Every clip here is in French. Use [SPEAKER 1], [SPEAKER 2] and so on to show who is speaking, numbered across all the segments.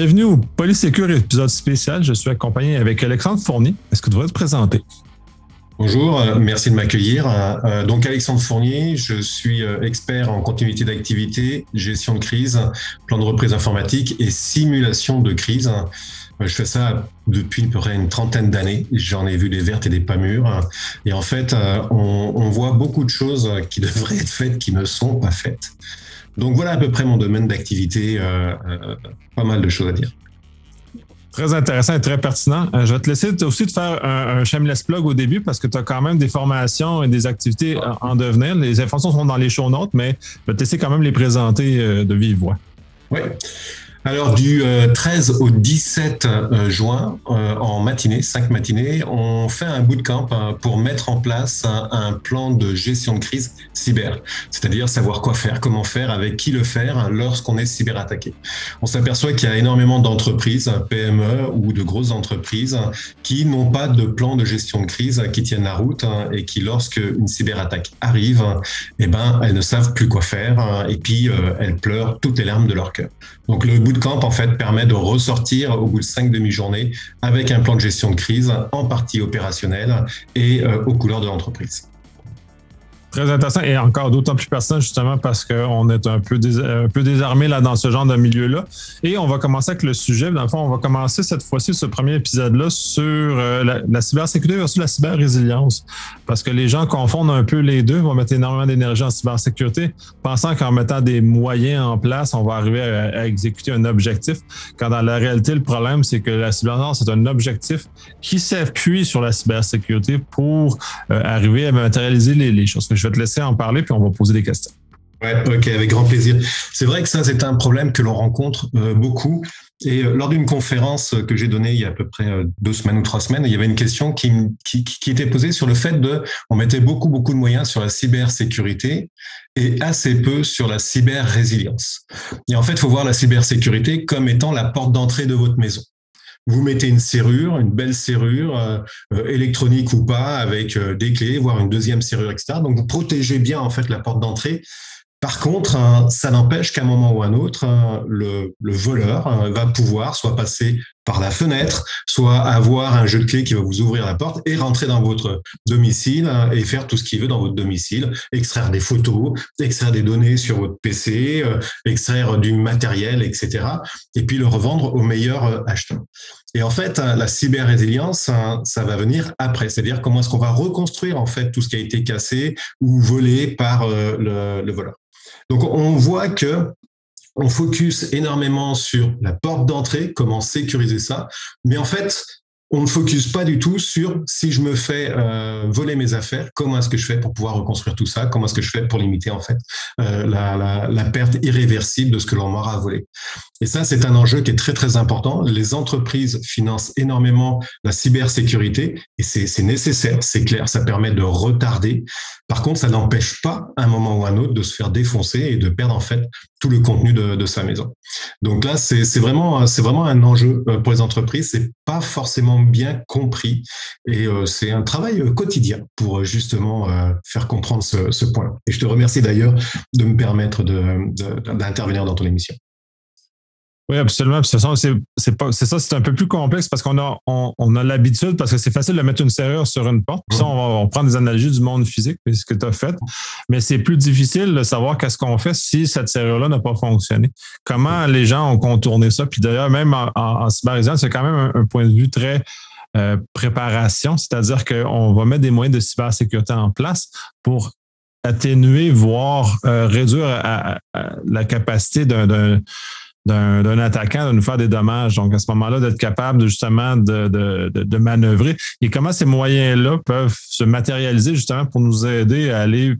[SPEAKER 1] Bienvenue au Polysécure épisode spécial. Je suis accompagné avec Alexandre Fournier. Est-ce que tu devrais te présenter?
[SPEAKER 2] Bonjour, euh, merci de m'accueillir. Euh, donc Alexandre Fournier, je suis euh, expert en continuité d'activité, gestion de crise, plan de reprise informatique et simulation de crise. Je fais ça depuis à peu près une trentaine d'années. J'en ai vu des vertes et des pas mûres. Et en fait, on voit beaucoup de choses qui devraient être faites qui ne sont pas faites. Donc voilà à peu près mon domaine d'activité, euh, euh, pas mal de choses à dire.
[SPEAKER 1] Très intéressant et très pertinent. Euh, je vais te laisser aussi de faire un, shameless plug au début parce que tu as quand même des formations et des activités en devenir. Les informations sont dans les show notes, mais je vais te laisser quand même les présenter de vive voix.
[SPEAKER 2] Oui. Alors du 13 euh, au 17 euh, juin, euh, en matinée, 5 matinées, on fait un bootcamp pour mettre en place un, plan de gestion de crise cyber, c'est-à-dire savoir quoi faire, comment faire, avec qui le faire lorsqu'on est cyberattaqué. On s'aperçoit qu'il y a énormément d'entreprises, PME ou de grosses entreprises, qui n'ont pas de plan de gestion de crise qui tiennent la route et qui, lorsque une cyberattaque arrive, eh ben, elles ne savent plus quoi faire et puis elles pleurent toutes les larmes de leur cœur. Donc le bootcamp en fait permet de ressortir au bout de cinq demi-journées avec un plan de gestion de crise en partie opérationnel et euh, aux couleurs de l'entreprise.
[SPEAKER 1] Très intéressant et encore d'autant plus pertinent justement parce qu'on est un peu, un peu désarmé là dans ce genre de milieu-là. Et on va commencer avec le sujet. Dans le fond, on va commencer cette fois-ci, ce premier épisode-là, sur euh, la, cybersécurité versus la cyber-résilience. Parce que les gens confondent un peu les deux, vont mettre énormément d'énergie en cybersécurité, pensant qu'en mettant des moyens en place, on va arriver à, exécuter un objectif. Quand dans la réalité, le problème, c'est que la cyber-résilience, c'est un objectif qui s'appuie sur la cybersécurité pour euh, arriver à matérialiser les choses je vais te laisser en parler, puis on va poser des questions.
[SPEAKER 2] Ouais, ok, avec grand plaisir. C'est vrai que ça, c'est un problème que l'on rencontre euh, beaucoup. Et euh, lors d'une conférence que j'ai donnée il y a à peu près euh, deux semaines ou trois semaines, il y avait une question qui, qui, était posée sur le fait de, on mettait beaucoup, beaucoup de moyens sur la cybersécurité et assez peu sur la cyber-résilience. Et en fait, il faut voir la cybersécurité comme étant la porte d'entrée de votre maison vous mettez une serrure, une belle serrure, euh, euh, électronique ou pas, avec euh, des clés, voire une deuxième serrure, etc. Donc vous protégez bien en fait la porte d'entrée. Par contre, hein, ça n'empêche qu'à un moment ou un autre, hein, le, le, voleur hein, va pouvoir soit passer par la fenêtre, soit avoir un jeu de clés qui va vous ouvrir la porte et rentrer dans votre domicile et faire tout ce qu'il veut dans votre domicile, extraire des photos, extraire des données sur votre PC, extraire du matériel, etc. Et puis le revendre au meilleur acheteur. Et en fait, la cyber-résilience, ça va venir après. C'est-à-dire comment est-ce qu'on va reconstruire en fait tout ce qui a été cassé ou volé par le, le voleur. Donc on voit que on focus énormément sur la porte d'entrée, comment sécuriser ça, mais en fait, on ne focus pas du tout sur si je me fais euh, voler mes affaires, comment est-ce que je fais pour pouvoir reconstruire tout ça, comment est-ce que je fais pour limiter en fait euh, la, perte irréversible de ce que l'on m'aura volé. Et ça, c'est un enjeu qui est très très important. Les entreprises financent énormément la cybersécurité et c'est nécessaire, c'est clair, ça permet de retarder. Par contre, ça n'empêche pas un moment ou un autre de se faire défoncer et de perdre en fait tout le contenu de, de sa maison. Donc là, c'est vraiment c'est vraiment un enjeu euh, pour les entreprises. C'est pas forcément bien compris. Et euh, c'est un travail euh, quotidien pour justement faire comprendre ce, point. Et je te remercie d'ailleurs de me permettre d'intervenir dans ton émission.
[SPEAKER 1] Oui, absolument. C'est ça, c'est un peu plus complexe parce qu'on a, on, a l'habitude, parce que c'est facile de mettre une serrure sur une porte. ça, on, va, prend des analogies du monde physique, ce que tu as fait. Mais c'est plus difficile de savoir qu'est-ce qu'on fait si cette serrure-là n'a pas fonctionné. Comment les gens ont contourné ça. Puis d'ailleurs, même en, en, c'est quand même un, point de vue très euh, préparation, c'est-à-dire qu'on va mettre des moyens de cybersécurité en place pour atténuer, voire euh, réduire la capacité d'un d'un attaquant de nous faire des dommages. Donc, à ce moment-là, d'être capable justement de, de, manœuvrer. Et comment ces moyens-là peuvent se matérialiser justement pour nous aider à aller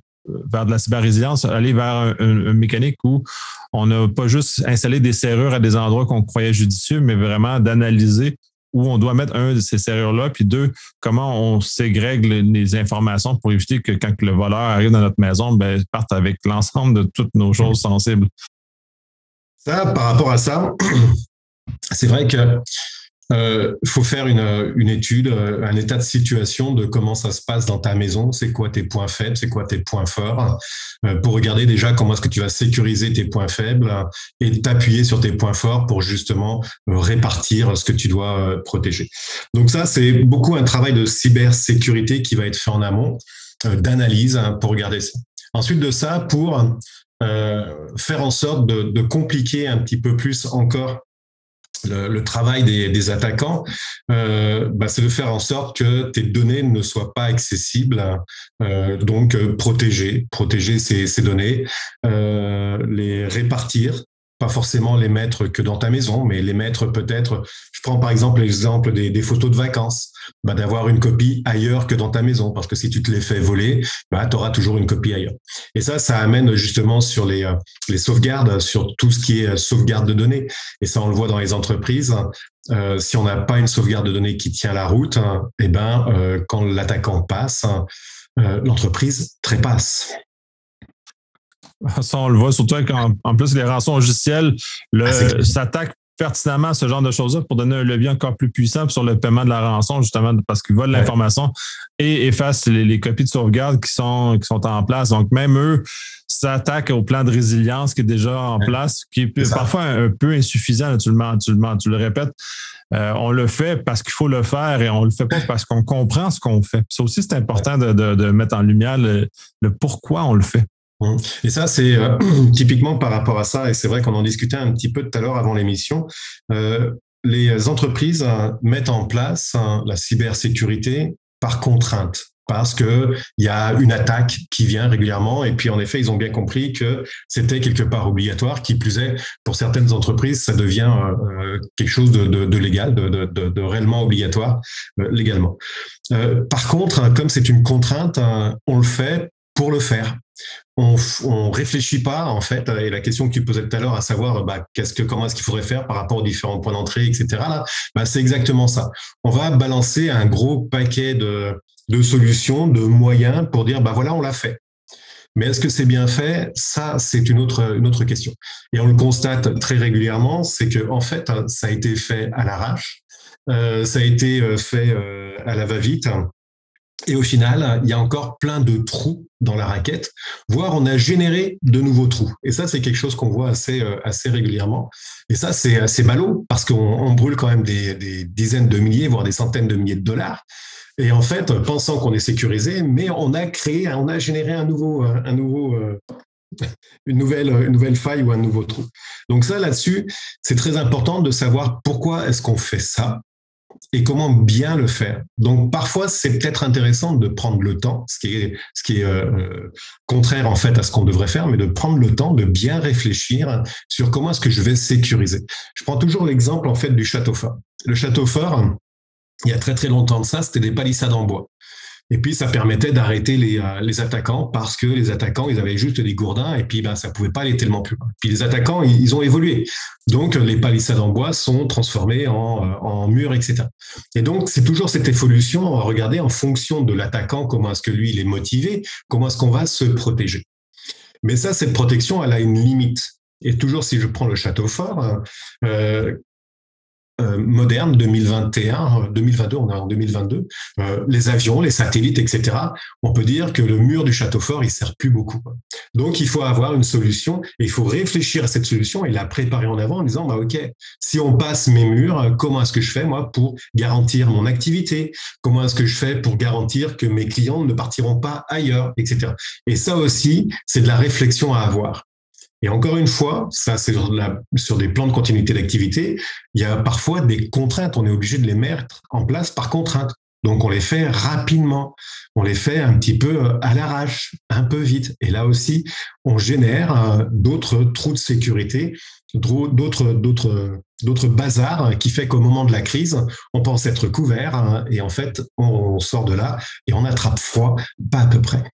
[SPEAKER 1] vers de la cyber-résilience, aller vers une mécanique où on n'a pas juste installé des serrures à des endroits qu'on croyait judicieux, mais vraiment d'analyser où on doit mettre un de ces serrures-là, puis deux, comment on ségrègue les, informations pour éviter que quand le voleur arrive dans notre maison, ben, il parte avec l'ensemble de toutes nos choses sensibles.
[SPEAKER 2] Ça, par rapport à ça, c'est vrai que euh, faut faire une, étude, euh, un état de situation de comment ça se passe dans ta maison, c'est quoi tes points faibles, c'est quoi tes points forts, euh, pour regarder déjà comment est-ce que tu vas sécuriser tes points faibles et t'appuyer sur tes points forts pour justement répartir ce que tu dois protéger. Donc ça, c'est beaucoup un travail de cybersécurité qui va être fait en amont, d'analyse hein, pour regarder ça. Ensuite de ça, pour faire en sorte de, compliquer un petit peu plus encore le, travail des, attaquants, euh, bah, c'est de faire en sorte que tes données ne soient pas accessibles, euh, donc euh, protéger, protéger ces, données, euh, les répartir pas forcément les mettre que dans ta maison, mais les mettre peut-être, je prends par exemple l'exemple des, photos de vacances, bah, d'avoir une copie ailleurs que dans ta maison, parce que si tu te les fais voler, bah, tu auras toujours une copie ailleurs. Et ça, ça amène justement sur les, euh, les sauvegardes, sur tout ce qui est euh, sauvegarde de données. Et ça, on le voit dans les entreprises. Euh, si on n'a pas une sauvegarde de données qui tient la route, eh ben, euh, quand l'attaquant passe, euh, l'entreprise trépasse.
[SPEAKER 1] Ça, on le voit surtout qu'en en plus, les rançons logiciels ah, s'attaquent pertinemment ce genre de choses-là pour donner un levier encore plus puissant sur le paiement de la rançon, justement, parce qu'ils volent l'information et effacent les, copies de sauvegarde qui sont, qui sont en place. Donc, même eux s'attaquent au plan de résilience qui est déjà en place, qui est, parfois un, peu insuffisant, tu le, tu le, tu le répètes. Euh, on le fait parce qu'il faut le faire et on le fait pas parce qu'on comprend ce qu'on fait. Ça aussi, c'est important de, de, de, mettre en lumière le, le pourquoi on le fait.
[SPEAKER 2] Mmh. Et ça, c'est euh, typiquement par rapport à ça, et c'est vrai qu'on en discutait un petit peu tout à l'heure avant l'émission, euh, les entreprises euh, mettent en place hein, la cybersécurité par contrainte parce que il y a une attaque qui vient régulièrement et puis en effet ils ont bien compris que c'était quelque part obligatoire qui plus est pour certaines entreprises ça devient euh, quelque chose de, légal de, réellement obligatoire légalement par contre comme c'est une contrainte on le fait pour le faire on, on réfléchit pas en fait et la question que tu posais tout à l'heure à savoir bah, qu'est-ce que comment est-ce qu'il faudrait faire par rapport aux différents points d'entrée etc là bah, c'est exactement ça on va balancer un gros paquet de, solutions de moyens pour dire bah voilà on l'a fait mais est-ce que c'est bien fait? Ça, c'est une autre, une autre question. Et on le constate très régulièrement, c'est que en fait, ça a été fait à l'arrache, euh, ça a été euh, fait euh, à la va-vite. Et au final, il y a encore plein de trous dans la raquette, voire on a généré de nouveaux trous. Et ça, c'est quelque chose qu'on voit assez, euh, assez régulièrement. Et ça, c'est assez ballot parce qu'on brûle quand même des, des, dizaines de milliers, voire des centaines de milliers de dollars. Et en fait, pensant qu'on est sécurisé, mais on a créé, on a généré un nouveau, euh, un nouveau, euh, une nouvelle, une nouvelle faille ou un nouveau trou. Donc ça, là-dessus, c'est très important de savoir pourquoi est-ce qu'on fait ça et comment bien le faire. Donc parfois c'est peut-être intéressant de prendre le temps, ce qui est euh, contraire en fait à ce qu'on devrait faire, mais de prendre le temps de bien réfléchir sur comment est-ce que je vais sécuriser. Je prends toujours l'exemple en fait du château fort. Le château fort, il y a très très longtemps de ça, c'était des palissades en bois. Et puis, ça permettait d'arrêter les, euh, les, attaquants parce que les attaquants, ils avaient juste des gourdins et puis ben, ça pouvait pas aller tellement plus loin. Puis les attaquants, ils, ont évolué. Donc, les palissades en bois sont transformées en, euh, en murs, etc. Et donc, c'est toujours cette évolution. On va regarder en fonction de l'attaquant, comment est-ce que lui, il est motivé, comment est-ce qu'on va se protéger. Mais ça, cette protection, elle a une limite. Et toujours, si je prends le château fort, euh, euh, moderne 2021, 2022, on est en 2022, euh, les avions, les satellites, etc. On peut dire que le mur du château fort, il sert plus beaucoup. Donc, il faut avoir une solution et il faut réfléchir à cette solution et la préparer en avant en disant, bah, OK, si on passe mes murs, comment est-ce que je fais, moi, pour garantir mon activité? Comment est-ce que je fais pour garantir que mes clients ne partiront pas ailleurs, etc. Et ça aussi, c'est de la réflexion à avoir. Et encore une fois, ça c'est sur, des plans de continuité d'activité, il y a parfois des contraintes, on est obligé de les mettre en place par contrainte. Donc on les fait rapidement, on les fait un petit peu euh, à l'arrache, un peu vite. Et là aussi, on génère euh, d'autres trous de sécurité, d'autres bazars qui fait qu'au moment de la crise, on pense être couvert hein, et en fait, on sort de là et on attrape froid, pas à peu près.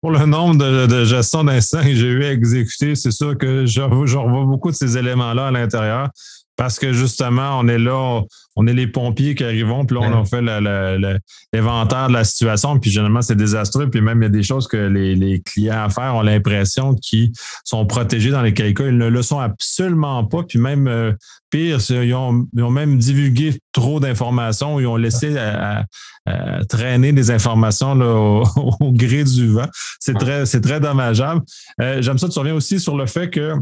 [SPEAKER 1] Pour le nombre de, de gestion d'instants que j'ai eu à exécuter, c'est sûr que je, je, revois beaucoup de ces éléments-là à l'intérieur. Parce que justement, on est là, on est les pompiers qui arrivons, puis là, on a fait l'inventaire de la situation, puis généralement, c'est désastreux. Puis même, il y a des choses que les, clients à faire ont l'impression qu'ils sont protégés dans les cas. Ils ne le sont absolument pas. Puis même, euh, pire, ils ont, même divulgué trop d'informations, ils ont laissé traîner des informations au, gré du vent. C'est très, très dommageable. Euh, j'aime ça, tu reviens aussi sur le fait que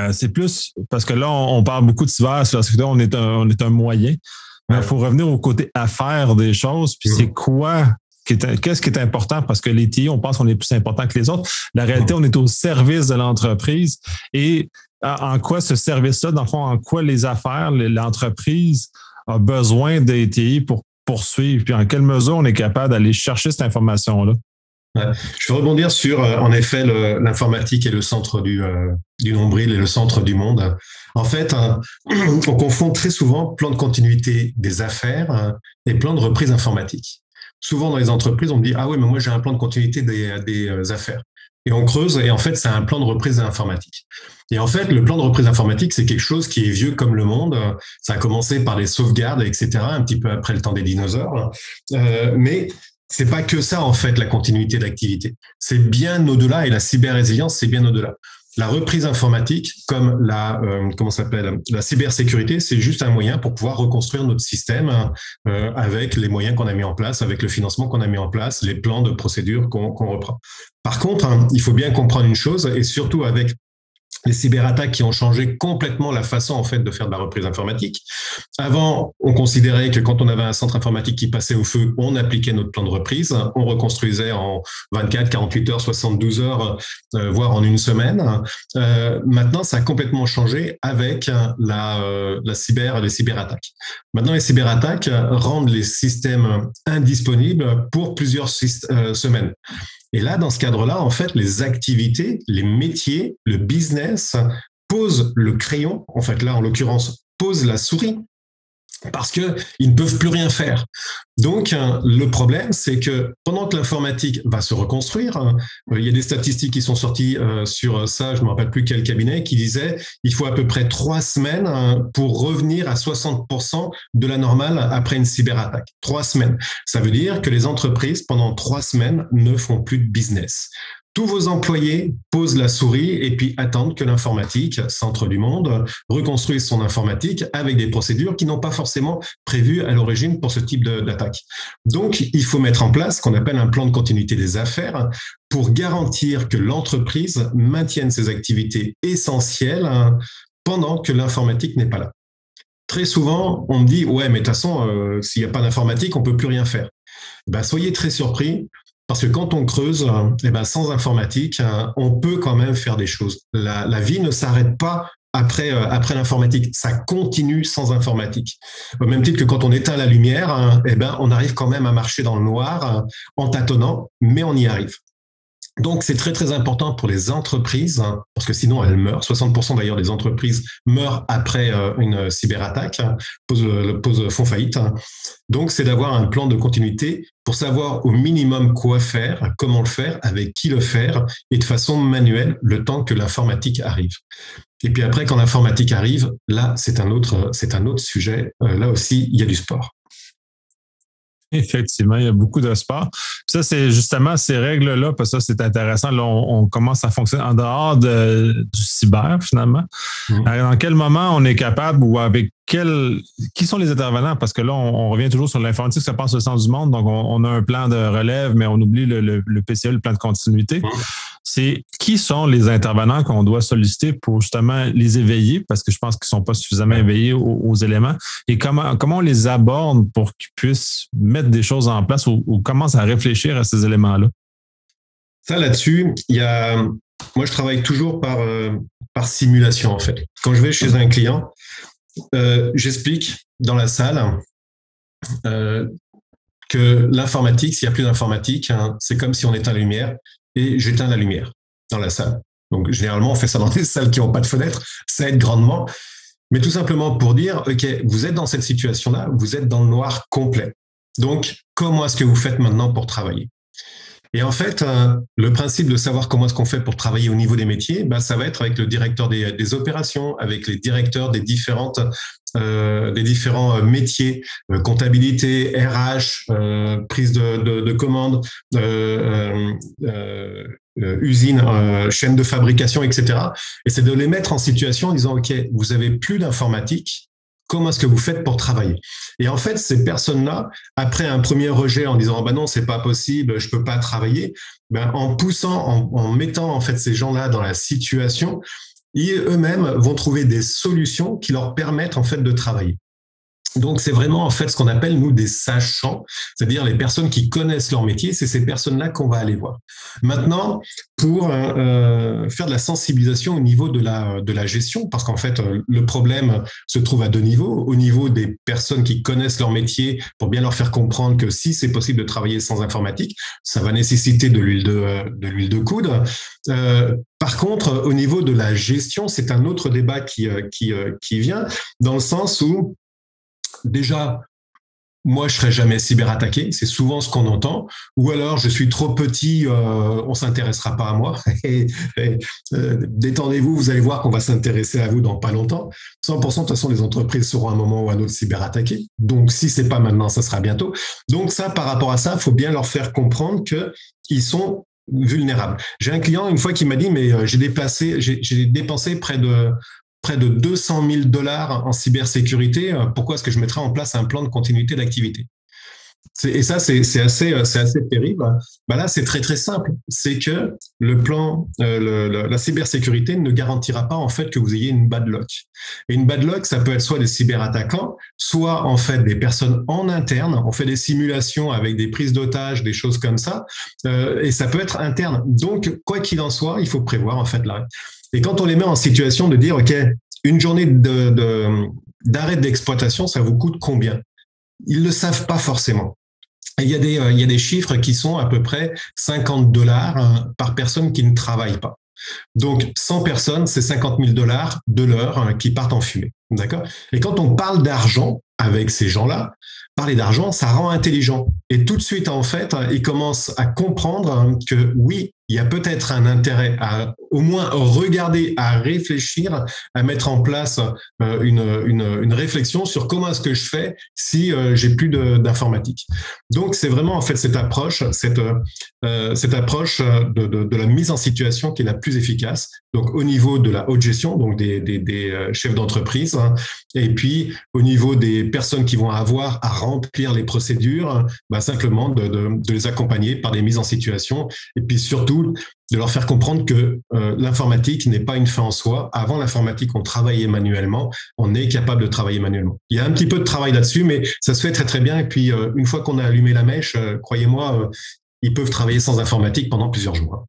[SPEAKER 1] euh, c'est plus parce que là, on, parle beaucoup de cyber, parce que là, on est un, on est un moyen. Mais il faut revenir au côté affaires des choses. Puis c'est quoi qu'est-ce qui est important? Parce que les TI, on pense qu'on est plus important que les autres. La réalité, on est au service de l'entreprise. Et en quoi ce service-là, dans le fond, en quoi les affaires, l'entreprise a besoin des TI pour poursuivre, puis en quelle mesure on est capable d'aller chercher cette information-là?
[SPEAKER 2] Je veux rebondir sur, euh, en effet, l'informatique est le centre du, euh, du, nombril et le centre du monde. En fait, hein, on confond très souvent plan de continuité des affaires hein, et plan de reprise informatique. Souvent dans les entreprises, on me dit ah oui, mais moi j'ai un plan de continuité des, euh, affaires. Et on creuse et en fait c'est un plan de reprise informatique. Et en fait, le plan de reprise informatique, c'est quelque chose qui est vieux comme le monde. Ça a commencé par les sauvegardes, etc., un petit peu après le temps des dinosaures. Euh, mais c'est pas que ça en fait la continuité d'activité. C'est bien au-delà et la cyber-résilience c'est bien au-delà. La reprise informatique, comme la euh, comment s'appelle la cybersécurité, c'est juste un moyen pour pouvoir reconstruire notre système euh, avec les moyens qu'on a mis en place, avec le financement qu'on a mis en place, les plans de procédure qu'on reprend. Par contre, hein, il faut bien comprendre une chose, et surtout avec les cyberattaques qui ont changé complètement la façon en fait de faire de la reprise informatique. Avant, on considérait que quand on avait un centre informatique qui passait au feu, on appliquait notre plan de reprise, on reconstruisait en 24, 48 heures, 72 heures, euh, voire en une semaine. Euh, maintenant, ça a complètement changé avec la, euh, la cyber, les cyberattaques. Maintenant, les cyberattaques rendent les systèmes indisponibles pour plusieurs semaines. Et là, dans ce cadre-là, en fait, les activités, les métiers, le business posent le crayon, en fait là, en l'occurrence, pose la souris parce qu'ils ne peuvent plus rien faire. Donc, hein, le problème, c'est que pendant que l'informatique va se reconstruire, hein, il y a des statistiques qui sont sorties euh, sur ça, je ne me rappelle plus quel cabinet, qui disait il faut à peu près trois semaines hein, pour revenir à 60% de la normale après une cyberattaque. Trois semaines. Ça veut dire que les entreprises, pendant trois semaines, ne font plus de business tous vos employés posent la souris et puis attendent que l'informatique, centre du monde, reconstruise son informatique avec des procédures qui n'ont pas forcément prévues à l'origine pour ce type d'attaque. Donc, il faut mettre en place ce qu'on appelle un plan de continuité des affaires pour garantir que l'entreprise maintienne ses activités essentielles pendant que l'informatique n'est pas là. Très souvent, on me dit, ouais, mais de toute façon, euh, s'il n'y a pas d'informatique, on peut plus rien faire. Ben, soyez très surpris. Parce que quand on creuse, eh ben, sans informatique, hein, on peut quand même faire des choses. La, vie ne s'arrête pas après, euh, après l'informatique. Ça continue sans informatique. Au même titre que quand on éteint la lumière, hein, eh ben, on arrive quand même à marcher dans le noir en tâtonnant, mais on y arrive. Donc, c'est très, très important pour les entreprises, hein, parce que sinon, elles meurent. 60% d'ailleurs des entreprises meurent après euh, une cyberattaque, hein, pose, font faillite. Hein. Donc, c'est d'avoir un plan de continuité pour savoir au minimum quoi faire, comment le faire, avec qui le faire, et de façon manuelle, le temps que l'informatique arrive. Et puis après, quand l'informatique arrive, là, c'est un autre, c'est un autre sujet. Euh, là aussi, il y a du sport.
[SPEAKER 1] Effectivement, il y a beaucoup de sport. ça, c'est justement ces règles-là, parce que ça, c'est intéressant. Là, on, commence à fonctionner en dehors du cyber, finalement. Mmh. Dans quel moment on est capable ou avec qui sont les intervenants? Parce que là, on, revient toujours sur l'informatique, ça passe au sens du monde. Donc, on, a un plan de relève, mais on oublie le, le, PCE, le plan de continuité. C'est qui sont les intervenants qu'on doit solliciter pour justement les éveiller? Parce que je pense qu'ils ne sont pas suffisamment éveillés aux, éléments. Et comment, comment on les aborde pour qu'ils puissent mettre des choses en place ou, ou commencent à réfléchir à ces éléments-là?
[SPEAKER 2] Ça, là-dessus, il y a. Moi, je travaille toujours par, euh, par simulation, en fait. Quand je vais chez un client, euh, j'explique dans la salle euh, que l'informatique, s'il n'y a plus d'informatique, hein, c'est comme si on éteint la lumière et j'éteins la lumière dans la salle. Donc, généralement, on fait ça dans des salles qui n'ont pas de fenêtre. Ça aide grandement. Mais tout simplement pour dire, OK, vous êtes dans cette situation-là, vous êtes dans le noir complet. Donc, comment est-ce que vous faites maintenant pour travailler? Et en fait, euh, le principe de savoir comment est-ce qu'on fait pour travailler au niveau des métiers, bah, ça va être avec le directeur des, opérations, avec les directeurs des différentes euh, des différents métiers, comptabilité, RH, prise de, de, de commande, usine, chaîne de fabrication, etc. Et c'est de les mettre en situation en disant, OK, vous avez plus d'informatique, Comment est-ce que vous faites pour travailler? Et en fait, ces personnes-là, après un premier rejet en disant bah non, c'est pas possible, je peux pas travailler, ben, en poussant, en, en mettant en fait ces gens-là dans la situation, ils eux-mêmes vont trouver des solutions qui leur permettent en fait de travailler. Donc, c'est vraiment en fait ce qu'on appelle nous des sachants, c'est-à-dire les personnes qui connaissent leur métier. C'est ces personnes-là qu'on va aller voir. Maintenant, pour euh, euh, faire de la sensibilisation au niveau de la de la gestion, parce qu'en fait euh, le problème se trouve à deux niveaux. Au niveau des personnes qui connaissent leur métier, pour bien leur faire comprendre que si c'est possible de travailler sans informatique, ça va nécessiter de l'huile de de l'huile de coudre. par contre, au niveau de la gestion, c'est un autre débat qui qui qui vient dans le sens où déjà, moi, je serais jamais cyberattaqué. C'est souvent ce qu'on entend. Ou alors, je suis trop petit, euh, on s'intéressera pas à moi. Euh, détendez-vous, vous allez voir qu'on va s'intéresser à vous dans pas longtemps. 100%, de toute façon, les entreprises seront à un moment ou à un autre cyberattaquées. Donc, si c'est pas maintenant, ça sera bientôt. Donc, ça, par rapport à ça, il faut bien leur faire comprendre qu'ils sont vulnérables. J'ai un client une fois qui m'a dit mais euh, j'ai dépassé j'ai dépensé près de près de 200 000 dollars en cybersécurité, euh, pourquoi est-ce que je mettrais en place un plan de continuité d'activité? Et ça, c'est assez, euh, assez terrible. Bah là, c'est très très simple. C'est que le plan, euh, la cybersécurité ne garantira pas en fait que vous ayez une bad luck. Et une bad luck, ça peut être soit des cyberattaquants, soit en fait des personnes en interne. On fait des simulations avec des prises d'otages, des choses comme ça, et ça peut être interne. Donc, quoi qu'il en soit, il faut prévoir en fait l'arrêt. Et quand on les met en situation de dire, OK, une journée d'arrêt d'exploitation, ça vous coûte combien? Ils ne le savent pas forcément. Il y, a des, euh, il y a des chiffres qui sont à peu près 50 dollars hein, par personne qui ne travaille pas. Donc, 100 personnes, c'est 50 000 dollars de l'heure hein, qui partent en fumée. D'accord? Et quand on parle d'argent avec ces gens-là, parler d'argent, ça rend intelligent. Et tout de suite, en fait, ils commencent à comprendre hein, que oui, il y a peut-être un intérêt à au moins regarder, à réfléchir, à mettre en place euh, une, une, réflexion sur comment est-ce que je fais si euh, j'ai plus d'informatique. Donc c'est vraiment en fait cette approche, cette, euh, cette approche de, de, la mise en situation qui est la plus efficace. Donc au niveau de la haute gestion, donc des, des, des chefs d'entreprise, hein, et puis au niveau des personnes qui vont avoir à remplir les procédures, bah, simplement de, de les accompagner par des mises en situation, et puis surtout de leur faire comprendre que euh, l'informatique n'est pas une fin en soi. Avant l'informatique, on travaillait manuellement. On est capable de travailler manuellement. Il y a un petit peu de travail là-dessus, mais ça se fait très très bien. Et puis, euh, une fois qu'on a allumé la mèche, euh, croyez-moi, ils peuvent travailler sans informatique pendant plusieurs jours.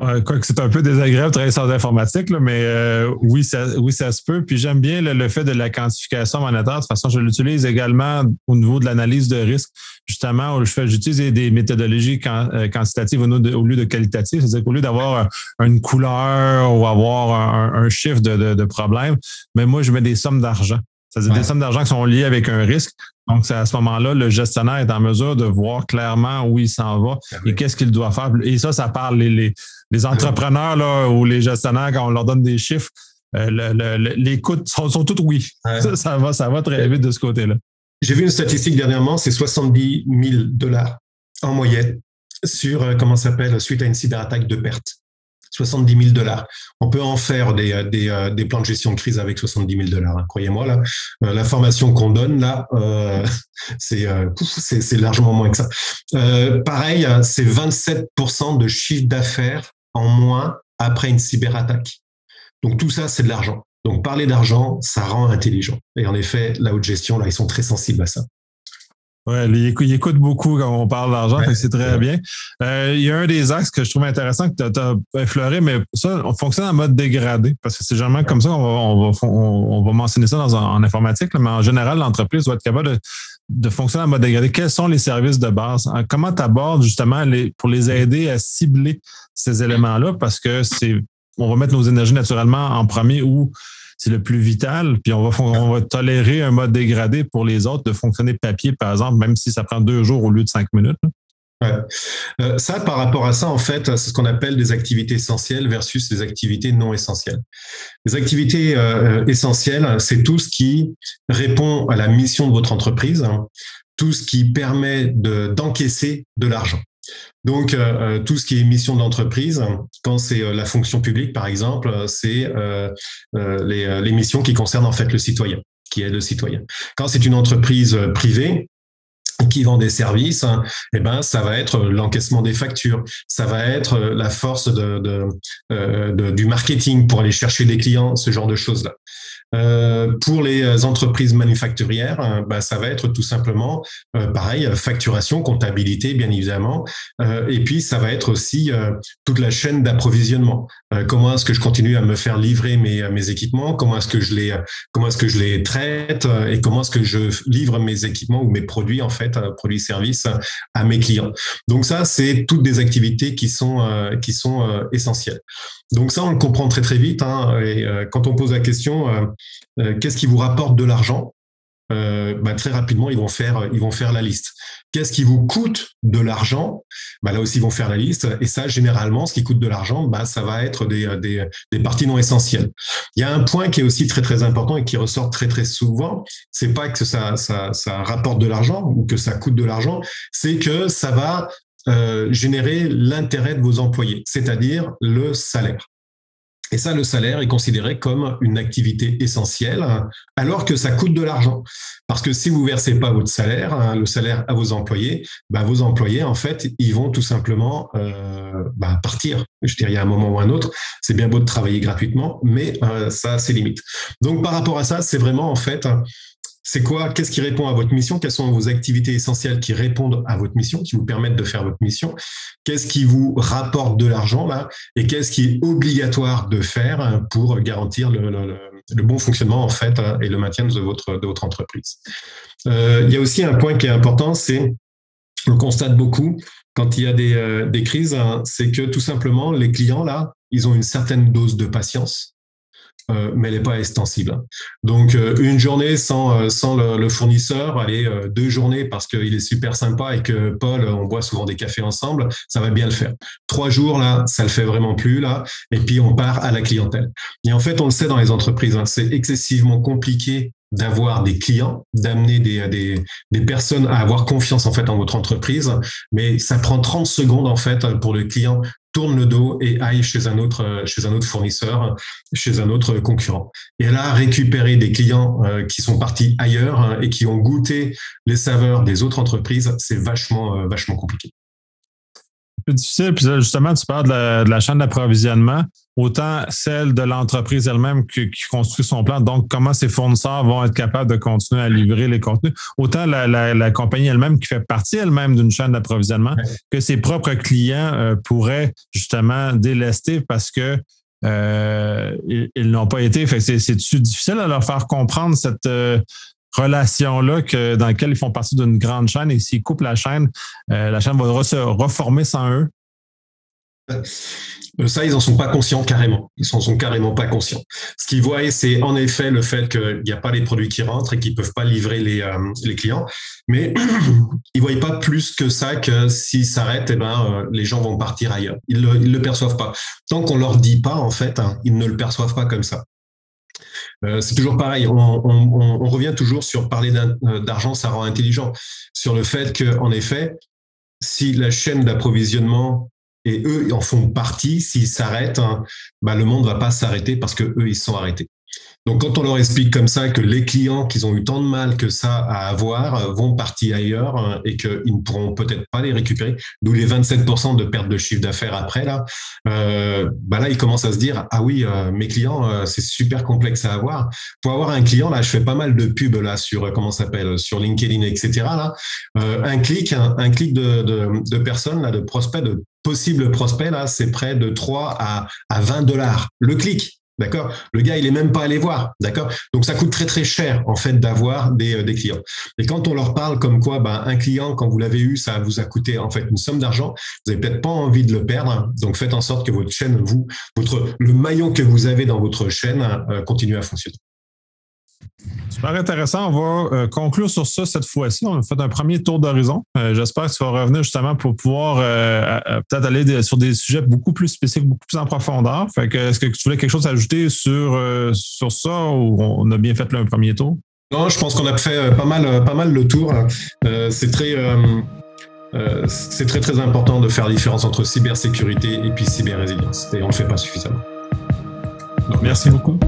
[SPEAKER 1] Quoi que c'est un peu désagréable de travailler sans informatique, mais euh, oui, ça, oui, ça se peut. Puis j'aime bien le, fait de la quantification monétaire. De toute façon, je l'utilise également au niveau de l'analyse de risque. Justement, où j'utilise des méthodologies euh, quantitatives au, lieu de qualitatives. C'est-à-dire qu'au lieu d'avoir une couleur ou avoir un, chiffre de, de, problème, mais moi, je mets des sommes d'argent. C'est-à-dire des sommes d'argent qui sont liées avec un risque. Donc, c'est à ce moment-là, le gestionnaire est en mesure de voir clairement où il s'en va ben et qu'est-ce qu'il doit faire. Et ça, ça parle les, les, les entrepreneurs là, ou les gestionnaires, quand on leur donne des chiffres, euh, les coûts sont, sont tous oui. Ça, va, ça va très vite de ce côté-là.
[SPEAKER 2] J'ai vu une statistique dernièrement, c'est 70 000 dollars en moyenne sur, euh, comment s'appelle, suite à une cyberattaque de perte. 70 000 dollars. On peut en faire des, euh, des, des, plans de gestion de crise avec 70 000 dollars. Hein, croyez-moi, là, l'information qu'on donne, là, euh, c'est largement moins que ça. Euh, pareil, c'est 27% de chiffre d'affaires en moins après une cyberattaque. Donc tout ça, c'est de l'argent. Donc parler d'argent, ça rend intelligent. Et en effet, la haute gestion, là, ils sont très sensibles à ça.
[SPEAKER 1] Ouais, il écoute, beaucoup quand on parle d'argent, c'est très bien. Euh, il y a un des axes que je trouve intéressant que tu as, effleuré, mais ça, on fonctionne en mode dégradé, parce que c'est généralement comme ça qu'on va, on va, mentionner ça dans, en informatique, mais en général, l'entreprise doit être capable de, de fonctionner en mode dégradé. Quels sont les services de base? Comment tu abordes justement les, pour les aider à cibler ces éléments-là? Parce que c'est on va mettre nos énergies naturellement en premier ou c'est le plus vital, puis on va, tolérer un mode dégradé pour les autres de fonctionner papier, par exemple, même si ça prend deux jours au lieu de cinq minutes.
[SPEAKER 2] Ouais. ça, par rapport à ça, en fait, c'est ce qu'on appelle des activités essentielles versus des activités non essentielles. Les activités essentielles, c'est tout ce qui répond à la mission de votre entreprise, hein, tout ce qui permet d'encaisser de l'argent. Donc, euh, euh, tout ce qui est mission d'entreprise, quand c'est euh, la fonction publique, par exemple, c'est les, missions qui concernent en fait le citoyen, qui est le citoyen. Quand c'est une entreprise privée, qui vend des services, eh ben ça va être l'encaissement des factures, ça va être la force de, du marketing pour aller chercher des clients, ce genre de choses là. Euh, pour les entreprises manufacturières, euh, bah, ça va être tout simplement euh, pareil, facturation, comptabilité, bien évidemment. et puis, ça va être aussi toute la chaîne d'approvisionnement. comment est-ce que je continue à me faire livrer mes, mes équipements? Comment est-ce que je les comment est-ce que je les traite? Et comment est-ce que je livre mes équipements ou mes produits en fait, produits services à mes clients? Donc ça, c'est toutes des activités qui sont qui sont essentielles. Donc ça, on le comprend très très vite. Hein, et quand on pose la question, euh, qu'est-ce qui vous rapporte de l'argent euh, bah, très rapidement, ils vont faire, la liste. Qu'est-ce qui vous coûte de l'argent bah, Là aussi, ils vont faire la liste. Et ça, généralement, ce qui coûte de l'argent, bah, ça va être des, parties non essentielles. Il y a un point qui est aussi très très important et qui ressort très très souvent. C'est pas que ça rapporte de l'argent ou que ça coûte de l'argent, c'est que ça va euh, générer l'intérêt de vos employés, c'est-à-dire le salaire. Et ça, le salaire est considéré comme une activité essentielle, alors que ça coûte de l'argent. Parce que si vous versez pas votre salaire, hein, le salaire à vos employés, bah, vos employés, en fait, ils vont tout simplement euh, bah, partir. Je dirais à un moment ou un autre. C'est bien beau de travailler gratuitement, mais euh, ça, c'est limite. Donc, par rapport à ça, c'est vraiment, en fait, c'est quoi? Qu'est-ce qui répond à votre mission? Quelles sont vos activités essentielles qui répondent à votre mission, qui vous permettent de faire votre mission? Qu'est-ce qui vous rapporte de l'argent là? Et qu'est-ce qui est obligatoire de faire pour garantir le, bon fonctionnement en fait et le maintien de votre, entreprise? Euh, Il y a aussi un point qui est important, c'est on constate beaucoup quand il y a des, euh, crises, hein, c'est que tout simplement les clients là, ils ont une certaine dose de patience euh, mais elle n'est pas extensible. Donc, euh, une journée sans, euh, sans le, fournisseur, allez, deux journées parce qu'il est super sympa et que Paul, on boit souvent des cafés ensemble, ça va bien le faire. Trois jours, là, ça le fait vraiment plus, là, et puis on part à la clientèle. Et en fait, on le sait dans les entreprises, hein, c'est excessivement compliqué d'avoir des clients, d'amener des, des, des, personnes à avoir confiance en fait en votre entreprise, mais ça prend 30 secondes en fait pour le client tourne le dos et aille chez un autre, chez un autre fournisseur, chez un autre concurrent. Et là, récupérer des clients euh, qui sont partis ailleurs hein, et qui ont goûté les saveurs des autres entreprises, c'est vachement, euh, vachement compliqué
[SPEAKER 1] plus difficile. Puis justement, tu parles de la, chaîne d'approvisionnement, autant celle de l'entreprise elle-même qui, construit son plan, donc comment ses fournisseurs vont être capables de continuer à livrer les contenus, autant la, compagnie elle-même qui fait partie elle-même d'une chaîne d'approvisionnement, que ses propres clients euh, pourraient justement délester parce que euh, ils, n'ont pas été. c'est difficile à leur faire comprendre cette, euh, relation-là que, dans laquelle ils font partie d'une grande chaîne et s'ils coupent la chaîne, euh, la chaîne va se reformer sans eux?
[SPEAKER 2] Euh, ça, ils n'en sont pas conscients carrément. Ils n'en sont carrément pas conscients. Ce qu'ils voient, c'est en effet le fait qu'il n'y a pas les produits qui rentrent et qu'ils ne peuvent pas livrer les, euh, les clients. Mais ils ne voient pas plus que ça que s'ils s'arrêtent, eh ben, les gens vont partir ailleurs. Ils ne le, perçoivent pas. Tant qu'on ne leur dit pas, en fait, hein, ils ne le perçoivent pas comme ça. Euh, c'est toujours pareil. On, revient toujours sur parler euh, d'argent, ça rend intelligent. Sur le fait que, en effet, si la chaîne d'approvisionnement et eux en font partie, s'ils s'arrêtent, hein, bah, le monde va pas s'arrêter parce que eux ils sont arrêtés. Donc, quand on leur explique comme ça que les clients qu'ils ont eu tant de mal que ça à avoir euh, vont partir ailleurs hein, et qu'ils ne pourront peut-être pas les récupérer, d'où les 27% de perte de chiffre d'affaires après là, euh, bah là ils commencent à se dire ah oui euh, mes clients euh, c'est super complexe à avoir. Pour avoir un client là, je fais pas mal de pubs là sur comment s'appelle sur LinkedIn etc là, un clic un, clic de, de, de personnes là de prospects de possibles prospects là, c'est près de 3 à, à 20 dollars le clic. D'accord? Le gars, il est même pas allé voir. D'accord? Donc, ça coûte très, très cher, en fait, d'avoir des, euh, clients. Et quand on leur parle comme quoi, ben, un client, quand vous l'avez eu, ça vous a coûté, en fait, une somme d'argent, vous n'avez peut-être pas envie de le perdre. Donc, faites en sorte que votre chaîne, vous, le maillon que vous avez dans votre chaîne, euh, continue à fonctionner.
[SPEAKER 1] Super intéressant. On va euh, conclure sur ça cette fois-ci. On a fait un premier tour d'horizon. Euh, j'espère que tu vas revenir justement pour pouvoir euh, peut-être aller sur des sujets beaucoup plus spécifiques, beaucoup plus en profondeur. Fait que, est-ce que tu voulais quelque chose à ajouter sur, sur ça ou on a bien fait le premier tour?
[SPEAKER 2] Non, je pense qu'on a fait pas mal, pas mal le tour. c'est très. c'est très très important de faire la différence entre cybersécurité et puis cyber-résilience. Et on ne le fait pas suffisamment.
[SPEAKER 1] merci beaucoup.